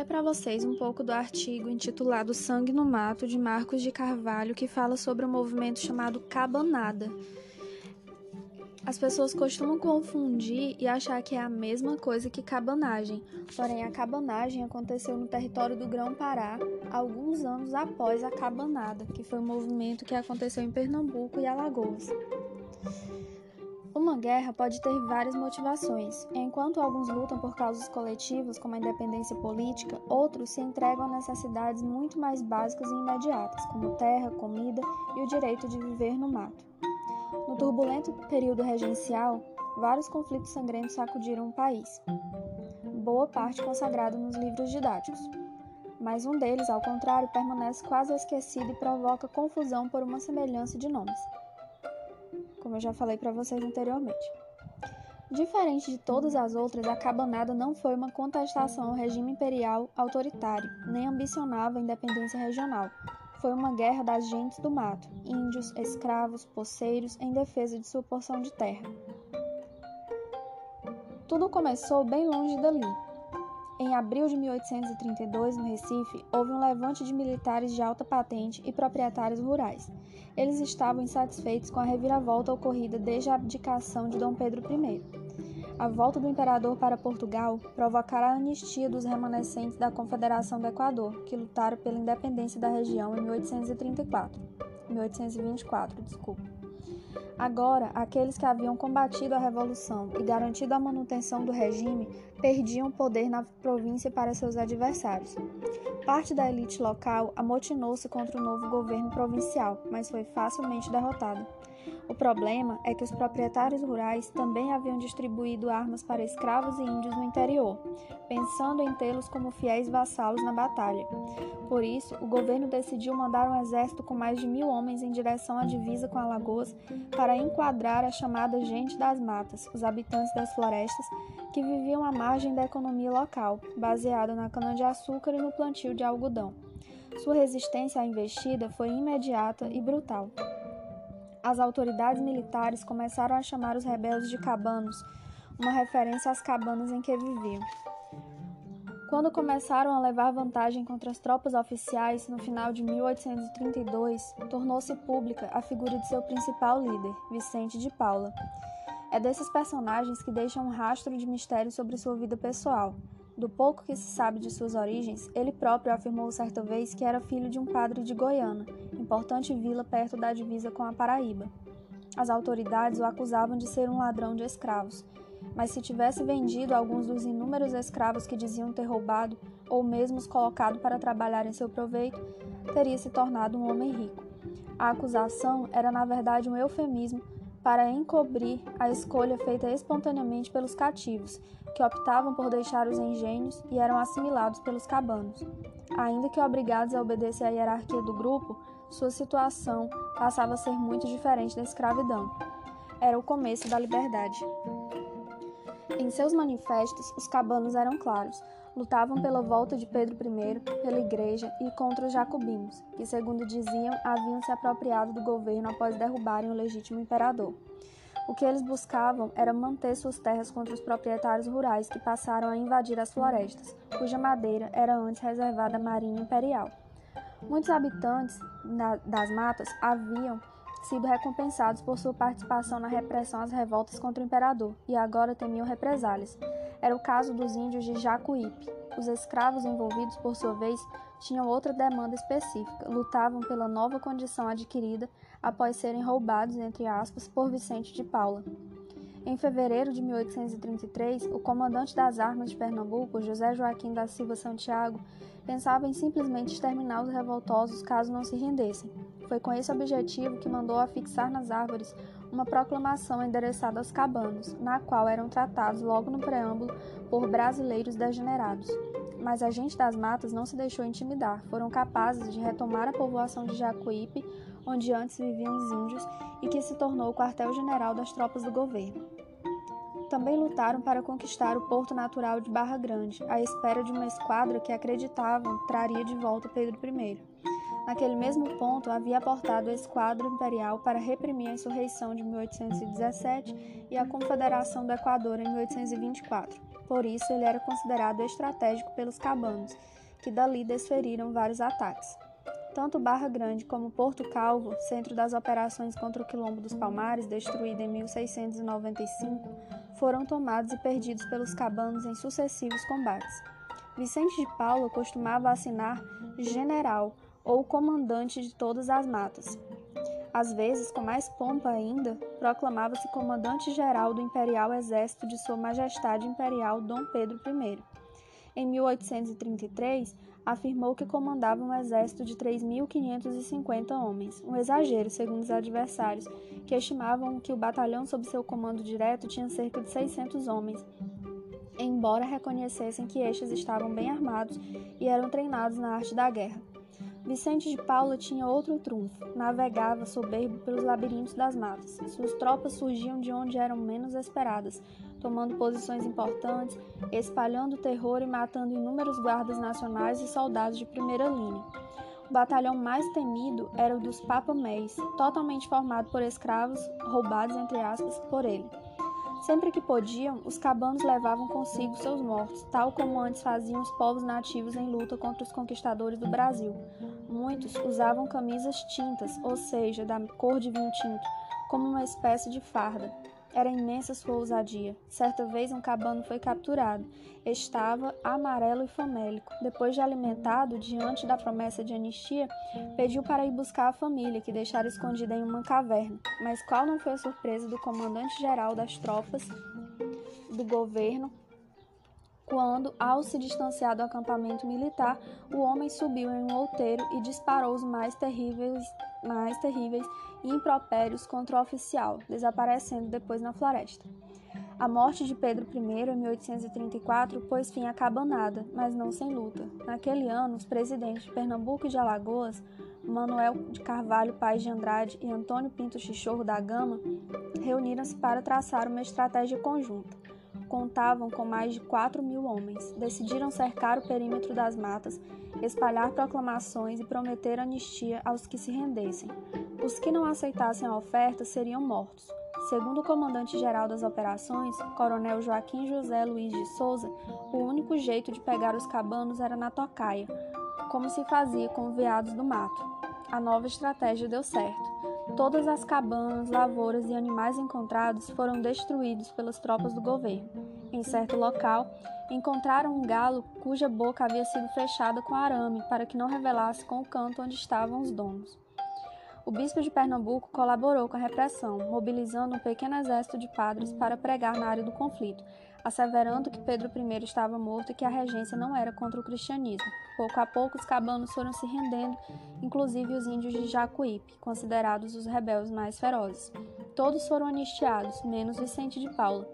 ler para vocês um pouco do artigo intitulado Sangue no Mato, de Marcos de Carvalho, que fala sobre um movimento chamado Cabanada. As pessoas costumam confundir e achar que é a mesma coisa que cabanagem, porém a cabanagem aconteceu no território do Grão-Pará alguns anos após a cabanada, que foi um movimento que aconteceu em Pernambuco e Alagoas. Uma guerra pode ter várias motivações. Enquanto alguns lutam por causas coletivas, como a independência política, outros se entregam a necessidades muito mais básicas e imediatas, como terra, comida e o direito de viver no mato. No turbulento período regencial, vários conflitos sangrentos sacudiram o país, boa parte consagrado nos livros didáticos. Mas um deles, ao contrário, permanece quase esquecido e provoca confusão por uma semelhança de nomes como eu já falei para vocês anteriormente. Diferente de todas as outras, a cabanada não foi uma contestação ao regime imperial autoritário, nem ambicionava a independência regional. Foi uma guerra das gentes do mato, índios, escravos, poceiros, em defesa de sua porção de terra. Tudo começou bem longe dali, em abril de 1832, no Recife, houve um levante de militares de alta patente e proprietários rurais. Eles estavam insatisfeitos com a reviravolta ocorrida desde a abdicação de Dom Pedro I. A volta do imperador para Portugal provocara a anistia dos remanescentes da Confederação do Equador, que lutaram pela independência da região em 1834. 1824, desculpa. Agora, aqueles que haviam combatido a revolução e garantido a manutenção do regime perdiam poder na província para seus adversários. Parte da elite local amotinou-se contra o novo governo provincial, mas foi facilmente derrotada. O problema é que os proprietários rurais também haviam distribuído armas para escravos e índios no interior, pensando em tê-los como fiéis vassalos na batalha. Por isso, o governo decidiu mandar um exército com mais de mil homens em direção à divisa com Alagoas para enquadrar a chamada gente das matas, os habitantes das florestas que viviam à margem da economia local, baseada na cana-de-açúcar e no plantio de algodão. Sua resistência à investida foi imediata e brutal as autoridades militares começaram a chamar os rebeldes de cabanos, uma referência às cabanas em que viviam. Quando começaram a levar vantagem contra as tropas oficiais, no final de 1832, tornou-se pública a figura de seu principal líder, Vicente de Paula. É desses personagens que deixam um rastro de mistério sobre sua vida pessoal. Do pouco que se sabe de suas origens, ele próprio afirmou certa vez que era filho de um padre de Goiânia, importante vila perto da divisa com a Paraíba. As autoridades o acusavam de ser um ladrão de escravos, mas se tivesse vendido alguns dos inúmeros escravos que diziam ter roubado, ou mesmo os colocado para trabalhar em seu proveito, teria se tornado um homem rico. A acusação era, na verdade, um eufemismo para encobrir a escolha feita espontaneamente pelos cativos, que optavam por deixar os engenhos e eram assimilados pelos cabanos. Ainda que obrigados a obedecer à hierarquia do grupo, sua situação passava a ser muito diferente da escravidão. Era o começo da liberdade. Em seus manifestos, os cabanos eram claros. Lutavam pela volta de Pedro I, pela Igreja e contra os jacobinos, que, segundo diziam, haviam se apropriado do governo após derrubarem o legítimo imperador. O que eles buscavam era manter suas terras contra os proprietários rurais que passaram a invadir as florestas, cuja madeira era antes reservada à Marinha Imperial. Muitos habitantes das matas haviam sido recompensados por sua participação na repressão às revoltas contra o imperador e agora temiam represálias. Era o caso dos índios de Jacuípe. Os escravos envolvidos, por sua vez, tinham outra demanda específica, lutavam pela nova condição adquirida após serem roubados, entre aspas, por Vicente de Paula. Em fevereiro de 1833, o comandante das armas de Pernambuco, José Joaquim da Silva Santiago, pensava em simplesmente exterminar os revoltosos caso não se rendessem. Foi com esse objetivo que mandou afixar nas árvores uma proclamação endereçada aos cabanos, na qual eram tratados logo no preâmbulo por brasileiros degenerados. Mas a gente das matas não se deixou intimidar, foram capazes de retomar a povoação de Jacuípe, onde antes viviam os índios e que se tornou o quartel-general das tropas do governo. Também lutaram para conquistar o porto natural de Barra Grande, à espera de uma esquadra que acreditavam traria de volta Pedro I. Naquele mesmo ponto, havia aportado a esquadra imperial para reprimir a insurreição de 1817 e a Confederação do Equador em 1824. Por isso, ele era considerado estratégico pelos cabanos, que dali desferiram vários ataques. Tanto Barra Grande como Porto Calvo, centro das operações contra o Quilombo dos Palmares, destruído em 1695, foram tomados e perdidos pelos cabanos em sucessivos combates. Vicente de Paula costumava assinar general ou comandante de todas as matas. Às vezes, com mais pompa ainda, proclamava-se comandante-geral do Imperial Exército de Sua Majestade Imperial Dom Pedro I. Em 1833, afirmou que comandava um exército de 3.550 homens, um exagero, segundo os adversários, que estimavam que o batalhão sob seu comando direto tinha cerca de 600 homens, embora reconhecessem que estes estavam bem armados e eram treinados na arte da guerra. Vicente de Paula tinha outro trunfo. Navegava soberbo pelos labirintos das matas. Suas tropas surgiam de onde eram menos esperadas, tomando posições importantes, espalhando terror e matando inúmeros guardas nacionais e soldados de primeira linha. O batalhão mais temido era o dos Papamés, totalmente formado por escravos roubados entre aspas por ele. Sempre que podiam, os cabanos levavam consigo seus mortos, tal como antes faziam os povos nativos em luta contra os conquistadores do Brasil. Muitos usavam camisas tintas, ou seja, da cor de vinho tinto, como uma espécie de farda. Era imensa sua ousadia. Certa vez um cabano foi capturado. Estava amarelo e famélico. Depois de alimentado, diante da promessa de anistia, pediu para ir buscar a família, que deixara escondida em uma caverna. Mas qual não foi a surpresa do comandante-geral das tropas do governo quando, ao se distanciar do acampamento militar, o homem subiu em um outeiro e disparou os mais terríveis, mais terríveis e impropérios contra o oficial, desaparecendo depois na floresta. A morte de Pedro I em 1834 pôs fim à cabanada, mas não sem luta. Naquele ano, os presidentes de Pernambuco e de Alagoas, Manuel de Carvalho Pais de Andrade e Antônio Pinto Chichorro da Gama, reuniram-se para traçar uma estratégia conjunta contavam com mais de 4 mil homens. Decidiram cercar o perímetro das matas, espalhar proclamações e prometer anistia aos que se rendessem. Os que não aceitassem a oferta seriam mortos. Segundo o comandante-geral das operações, Coronel Joaquim José Luiz de Souza, o único jeito de pegar os cabanos era na tocaia, como se fazia com veados do mato. A nova estratégia deu certo. Todas as cabanas, lavouras e animais encontrados foram destruídos pelas tropas do governo. Em certo local, encontraram um galo cuja boca havia sido fechada com arame para que não revelasse com o canto onde estavam os donos. O bispo de Pernambuco colaborou com a repressão, mobilizando um pequeno exército de padres para pregar na área do conflito, asseverando que Pedro I estava morto e que a regência não era contra o cristianismo. Pouco a pouco, os cabanos foram se rendendo, inclusive os índios de Jacuípe, considerados os rebeldes mais ferozes. Todos foram anistiados, menos Vicente de Paula.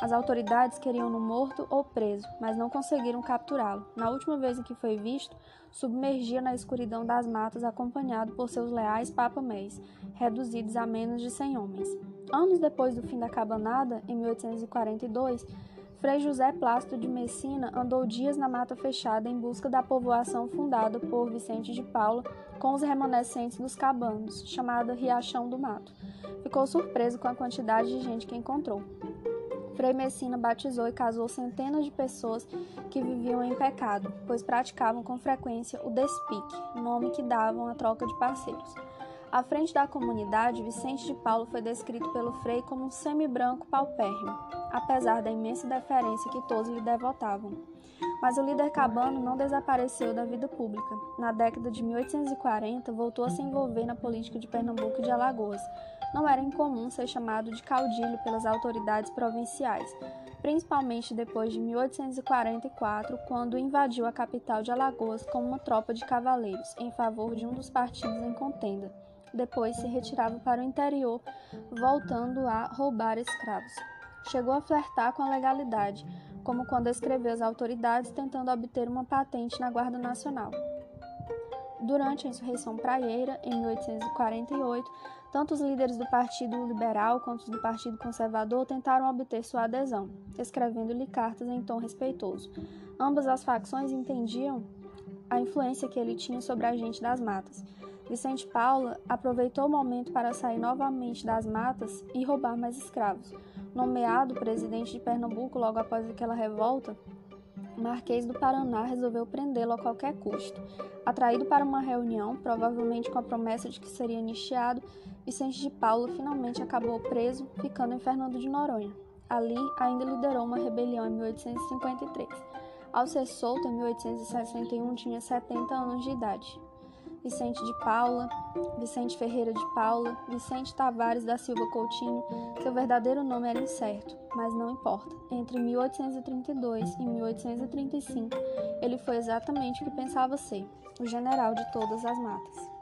As autoridades queriam-no morto ou preso, mas não conseguiram capturá-lo. Na última vez em que foi visto, submergia na escuridão das matas acompanhado por seus leais papamés, reduzidos a menos de cem homens. Anos depois do fim da cabanada, em 1842, Frei José Plácido de Messina andou dias na mata fechada em busca da povoação fundada por Vicente de Paula com os remanescentes dos cabanos, chamada Riachão do Mato. Ficou surpreso com a quantidade de gente que encontrou. Frei Messina batizou e casou centenas de pessoas que viviam em pecado, pois praticavam com frequência o despique, nome que davam à troca de parceiros. À frente da comunidade, Vicente de Paulo foi descrito pelo Frei como um semi-branco paupérrimo, apesar da imensa deferência que todos lhe devotavam. Mas o líder cabano não desapareceu da vida pública. Na década de 1840, voltou a se envolver na política de Pernambuco e de Alagoas, não era incomum ser chamado de caudilho pelas autoridades provinciais, principalmente depois de 1844, quando invadiu a capital de Alagoas com uma tropa de cavaleiros em favor de um dos partidos em contenda. Depois se retirava para o interior, voltando a roubar escravos. Chegou a flertar com a legalidade, como quando escreveu as autoridades tentando obter uma patente na Guarda Nacional. Durante a insurreição praieira, em 1848, tanto os líderes do Partido Liberal quanto os do Partido Conservador tentaram obter sua adesão, escrevendo-lhe cartas em tom respeitoso. Ambas as facções entendiam a influência que ele tinha sobre a gente das matas. Vicente Paula aproveitou o momento para sair novamente das matas e roubar mais escravos. Nomeado presidente de Pernambuco logo após aquela revolta, Marquês do Paraná resolveu prendê-lo a qualquer custo. Atraído para uma reunião, provavelmente com a promessa de que seria anistiado, Vicente de Paulo finalmente acabou preso, ficando em Fernando de Noronha. Ali, ainda liderou uma rebelião em 1853. Ao ser solto em 1861, tinha 70 anos de idade. Vicente de Paula, Vicente Ferreira de Paula, Vicente Tavares da Silva Coutinho, seu verdadeiro nome era incerto, mas não importa. Entre 1832 e 1835, ele foi exatamente o que pensava ser, o general de todas as matas.